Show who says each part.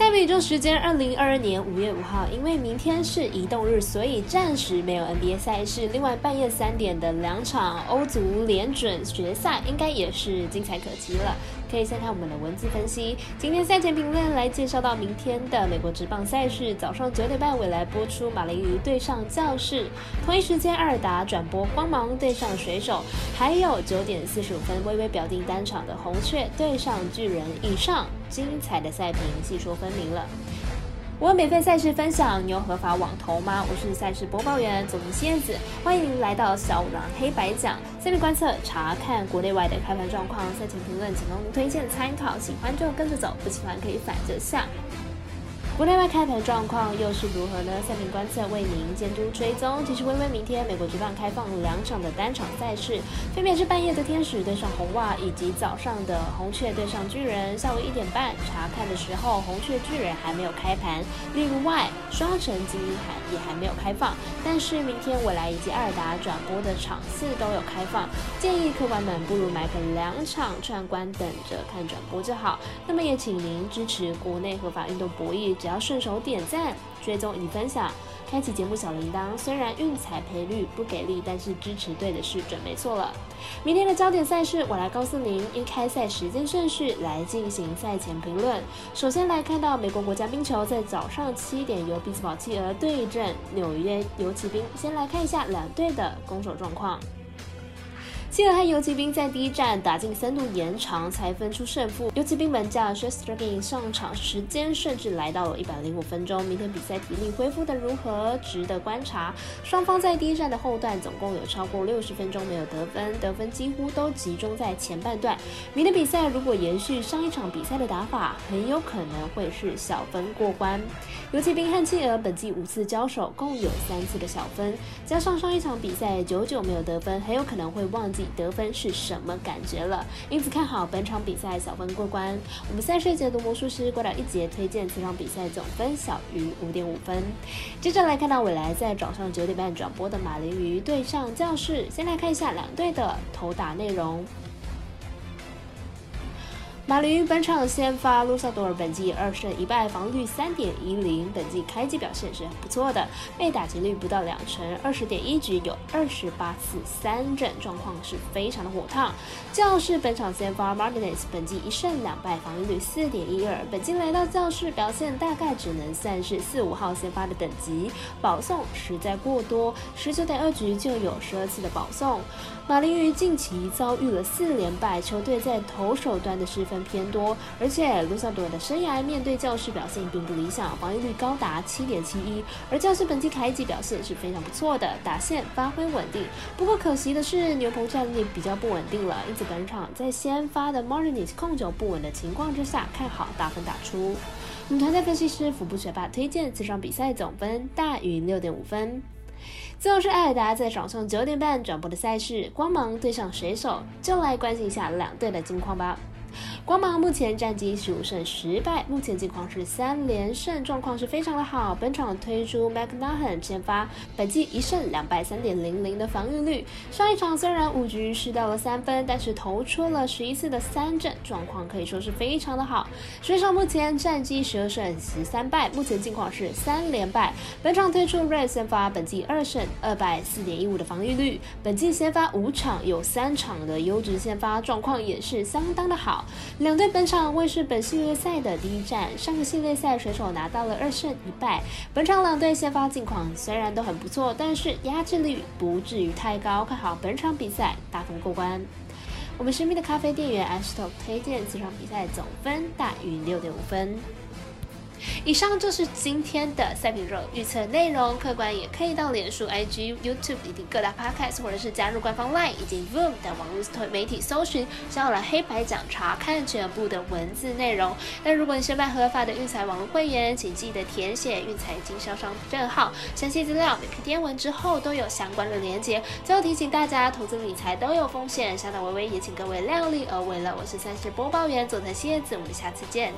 Speaker 1: 下面宇宙时间，二零二二年五月五号，因为明天是移动日，所以暂时没有 NBA 赛事。另外，半夜三点的两场欧足联准决赛，应该也是精彩可期了。可以先看我们的文字分析。今天赛前评论来介绍到明天的美国职棒赛事，早上九点半未来播出马林鱼对上教室，同一时间二打转播光芒对上水手，还有九点四十五分微微表定单场的红雀对上巨人。以上精彩的赛评细说分明了。我有免费赛事分享，你有合法网投吗？我是赛事播报员左明蝎子，欢迎您来到小五郎黑白讲，下面观测查看国内外的开盘状况，赛前评论仅供推荐参考，喜欢就跟着走，不喜欢可以反着下。国内外开盘状况又是如何呢？赛评观测为您监督追踪。其实微微明天美国举办开放两场的单场赛事，分别是半夜的天使对上红袜，以及早上的红雀对上巨人。下午一点半查看的时候，红雀巨人还没有开盘。另外，双城精英盘也还没有开放。但是明天未来以及二达转播的场次都有开放，建议客官们不如买个两场串关，等着看转播就好。那么也请您支持国内合法运动博弈。只要顺手点赞、追踪与分享，开启节目小铃铛。虽然运彩赔率不给力，但是支持对的是准没错了。明天的焦点赛事，我来告诉您依开赛时间顺序来进行赛前评论。首先来看到美国国家冰球在早上七点由比兹堡企鹅对阵纽约游骑兵。先来看一下两队的攻守状况。希尔和游骑兵在第一战打进三度延长才分出胜负。游骑兵门将 s h e s t r g i n 上场时间甚至来到了一百零五分钟。明天比赛体力恢复的如何，值得观察。双方在第一战的后段总共有超过六十分钟没有得分，得分几乎都集中在前半段。明天比赛如果延续上一场比赛的打法，很有可能会是小分过关。游骑兵和企鹅本季五次交手共有三次的小分，加上上一场比赛久久没有得分，很有可能会忘记。得分是什么感觉了？因此看好本场比赛小分过关。我们赛事解读魔术师郭导一节推荐这场比赛总分小于五点五分。接着来看到未来在早上九点半转播的马林鱼对上教室，先来看一下两队的投打内容。马林鱼本场先发，卢萨多尔本季二胜一败，防御率三点一零，本季开机表现是很不错的，被打击率不到两成，二十点一局有二十八次三振，状况是非常的火烫。教室本场先发，Martinez 本季一胜两败，防御率四点一二，本季来到教室表现大概只能算是四五号先发的等级，保送实在过多，十九点二局就有十二次的保送。马林鱼近期遭遇了四连败，球队在投手端的失分。偏多，而且卢萨多的生涯面对教室表现并不理想，防御率高达七点七一，而教室本季开季表现是非常不错的，打线发挥稳定。不过可惜的是牛棚战力比较不稳定了，因此本场在先发的 Martinez 控球不稳的情况之下，看好大分打出。我们团队分析师腹部学霸推荐这场比赛总分大于六点五分。最后是艾尔达在早上九点半转播的赛事，光芒对上水手，就来关心一下两队的近况吧。光芒目前战绩十五胜十败，目前近况是三连胜，状况是非常的好。本场推出 McNahan 先发，本季一胜两败，三点零零的防御率。上一场虽然五局失掉了三分，但是投出了十一次的三振，状况可以说是非常的好。水手目前战绩十二胜十三败，目前近况是三连败。本场推出 Red 先发，本季二胜二败，四点一五的防御率。本季先发五场有三场的优质先发，状况也是相当的好。两队本场为是本系列赛的第一战，上个系列赛水手拿到了二胜一败。本场两队先发近况虽然都很不错，但是压制率不至于太高，看好本场比赛大分过关。我们神秘的咖啡店员 Ashton 推荐这场比赛总分大于六点五分。以上就是今天的赛品热预测内容，客官也可以到脸书、IG、YouTube 以及各大 Podcast，或者是加入官方 LINE 以及 Voom 等网络媒体搜寻“小了黑白讲”，查看全部的文字内容。那如果你是办合法的运财网络会员，请记得填写运财经销商证号，详细资料每篇天文之后都有相关的连接。最后提醒大家，投资理财都有风险，小岛微微也请各位量力而为了。我是三十播报员佐藤蝎子，我们下次见。